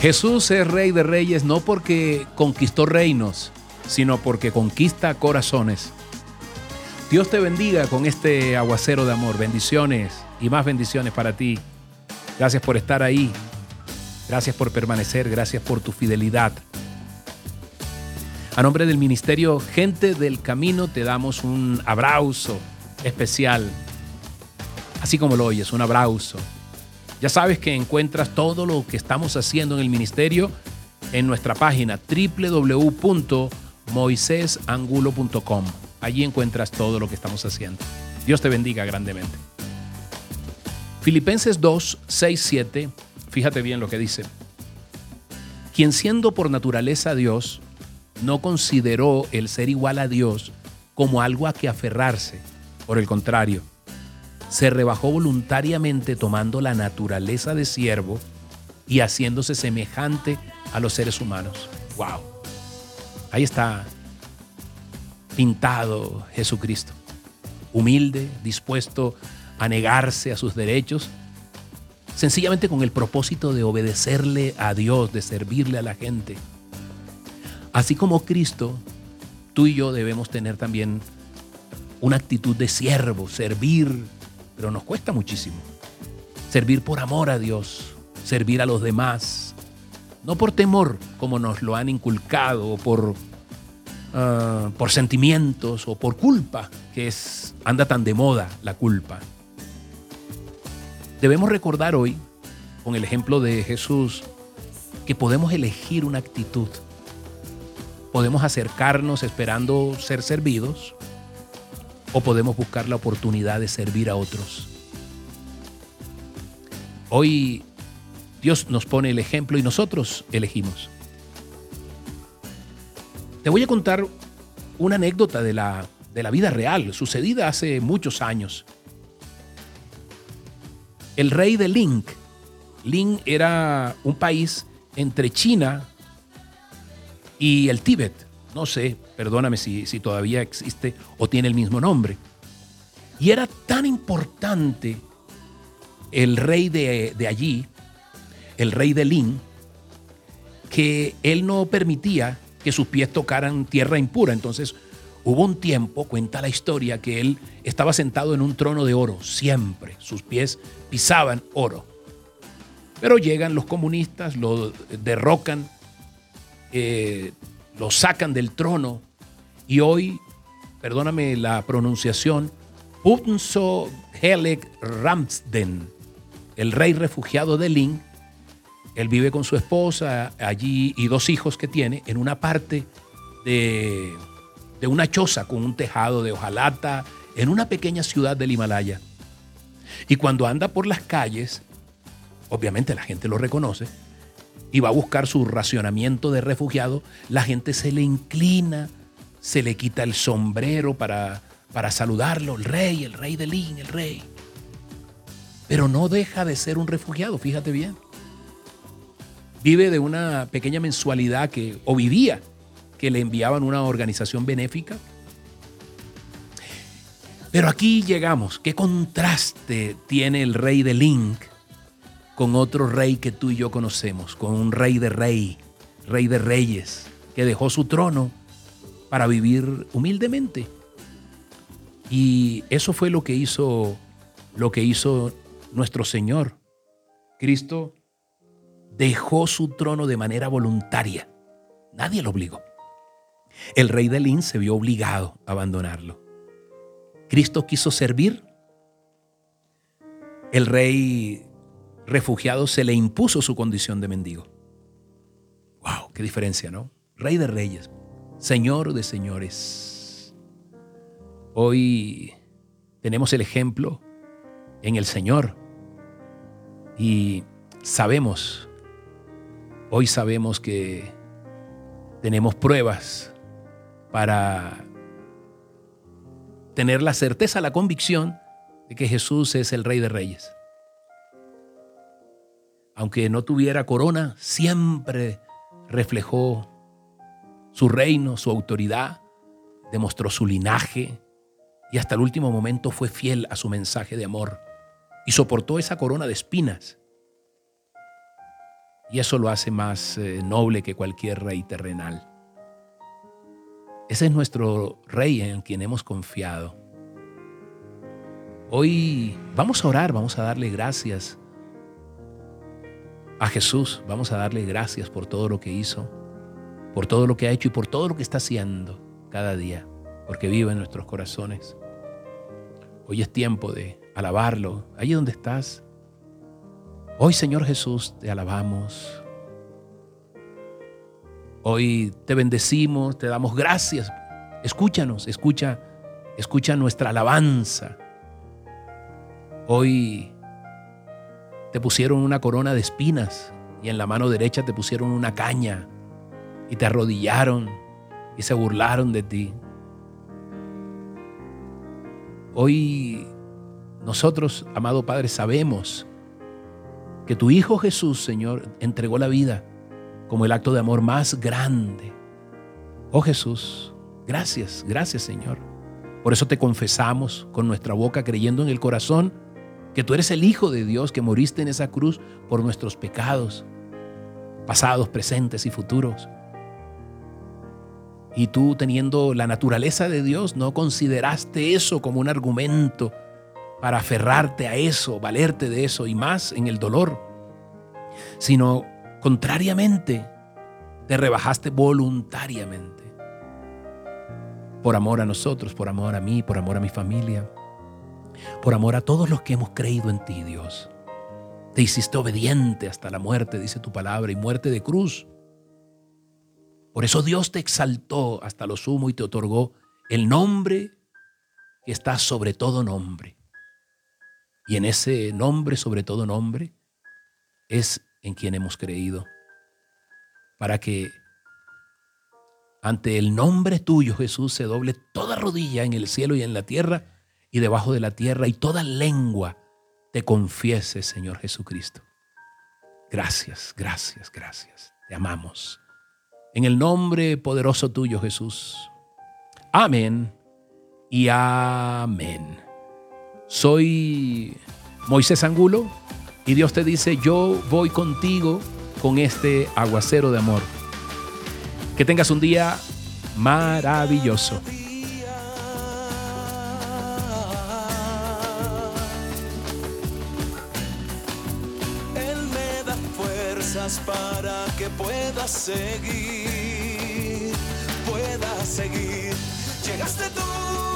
Jesús es rey de reyes no porque conquistó reinos, sino porque conquista corazones. Dios te bendiga con este aguacero de amor. Bendiciones y más bendiciones para ti. Gracias por estar ahí. Gracias por permanecer. Gracias por tu fidelidad. A nombre del Ministerio Gente del Camino te damos un abrazo especial. Así como lo oyes, un abrazo. Ya sabes que encuentras todo lo que estamos haciendo en el ministerio en nuestra página www.moisesangulo.com. Allí encuentras todo lo que estamos haciendo. Dios te bendiga grandemente. Filipenses 2, 6, 7, fíjate bien lo que dice. Quien siendo por naturaleza Dios, no consideró el ser igual a Dios como algo a que aferrarse. Por el contrario, se rebajó voluntariamente tomando la naturaleza de siervo y haciéndose semejante a los seres humanos. ¡Wow! Ahí está pintado Jesucristo. Humilde, dispuesto a negarse a sus derechos, sencillamente con el propósito de obedecerle a Dios, de servirle a la gente. Así como Cristo, tú y yo debemos tener también una actitud de siervo, servir, pero nos cuesta muchísimo. Servir por amor a Dios, servir a los demás, no por temor como nos lo han inculcado, o por, ah, por sentimientos o por culpa, que es, anda tan de moda la culpa. Debemos recordar hoy, con el ejemplo de Jesús, que podemos elegir una actitud. Podemos acercarnos esperando ser servidos o podemos buscar la oportunidad de servir a otros. Hoy Dios nos pone el ejemplo y nosotros elegimos. Te voy a contar una anécdota de la, de la vida real, sucedida hace muchos años. El rey de Ling, Ling era un país entre China y el Tíbet. No sé, perdóname si, si todavía existe o tiene el mismo nombre. Y era tan importante el rey de, de allí, el rey de Lin, que él no permitía que sus pies tocaran tierra impura. Entonces hubo un tiempo, cuenta la historia, que él estaba sentado en un trono de oro, siempre. Sus pies pisaban oro. Pero llegan los comunistas, lo derrocan, eh, lo sacan del trono y hoy, perdóname la pronunciación, Punso Helek Ramsden, el rey refugiado de Lin, él vive con su esposa allí y dos hijos que tiene en una parte de, de una choza con un tejado de hojalata en una pequeña ciudad del Himalaya. Y cuando anda por las calles, obviamente la gente lo reconoce, y va a buscar su racionamiento de refugiado, la gente se le inclina, se le quita el sombrero para, para saludarlo, el rey, el rey de Lin, el rey. Pero no deja de ser un refugiado, fíjate bien. Vive de una pequeña mensualidad que, o vivía, que le enviaban una organización benéfica. Pero aquí llegamos, ¿qué contraste tiene el rey de Link con otro rey que tú y yo conocemos, con un rey de rey, rey de reyes, que dejó su trono para vivir humildemente. Y eso fue lo que hizo lo que hizo nuestro Señor. Cristo dejó su trono de manera voluntaria. Nadie lo obligó. El rey de Lin se vio obligado a abandonarlo. Cristo quiso servir. El rey refugiado se le impuso su condición de mendigo. ¡Wow! ¡Qué diferencia, ¿no? Rey de reyes, Señor de señores. Hoy tenemos el ejemplo en el Señor y sabemos, hoy sabemos que tenemos pruebas para tener la certeza, la convicción de que Jesús es el Rey de Reyes aunque no tuviera corona, siempre reflejó su reino, su autoridad, demostró su linaje y hasta el último momento fue fiel a su mensaje de amor y soportó esa corona de espinas. Y eso lo hace más eh, noble que cualquier rey terrenal. Ese es nuestro rey en quien hemos confiado. Hoy vamos a orar, vamos a darle gracias a Jesús, vamos a darle gracias por todo lo que hizo, por todo lo que ha hecho y por todo lo que está haciendo cada día, porque vive en nuestros corazones. Hoy es tiempo de alabarlo, allí donde estás. Hoy, Señor Jesús, te alabamos. Hoy te bendecimos, te damos gracias. Escúchanos, escucha, escucha nuestra alabanza. Hoy te pusieron una corona de espinas y en la mano derecha te pusieron una caña y te arrodillaron y se burlaron de ti. Hoy nosotros, amado Padre, sabemos que tu Hijo Jesús, Señor, entregó la vida como el acto de amor más grande. Oh Jesús, gracias, gracias Señor. Por eso te confesamos con nuestra boca creyendo en el corazón que tú eres el Hijo de Dios, que moriste en esa cruz por nuestros pecados, pasados, presentes y futuros. Y tú teniendo la naturaleza de Dios, no consideraste eso como un argumento para aferrarte a eso, valerte de eso y más en el dolor, sino contrariamente, te rebajaste voluntariamente. Por amor a nosotros, por amor a mí, por amor a mi familia por amor a todos los que hemos creído en ti, Dios. Te hiciste obediente hasta la muerte, dice tu palabra, y muerte de cruz. Por eso Dios te exaltó hasta lo sumo y te otorgó el nombre que está sobre todo nombre. Y en ese nombre, sobre todo nombre, es en quien hemos creído. Para que ante el nombre tuyo, Jesús, se doble toda rodilla en el cielo y en la tierra y debajo de la tierra y toda lengua te confiese, Señor Jesucristo. Gracias, gracias, gracias. Te amamos. En el nombre poderoso tuyo, Jesús. Amén y amén. Soy Moisés Angulo y Dios te dice, yo voy contigo con este aguacero de amor. Que tengas un día maravilloso. Para que puedas seguir, puedas seguir. Llegaste tú.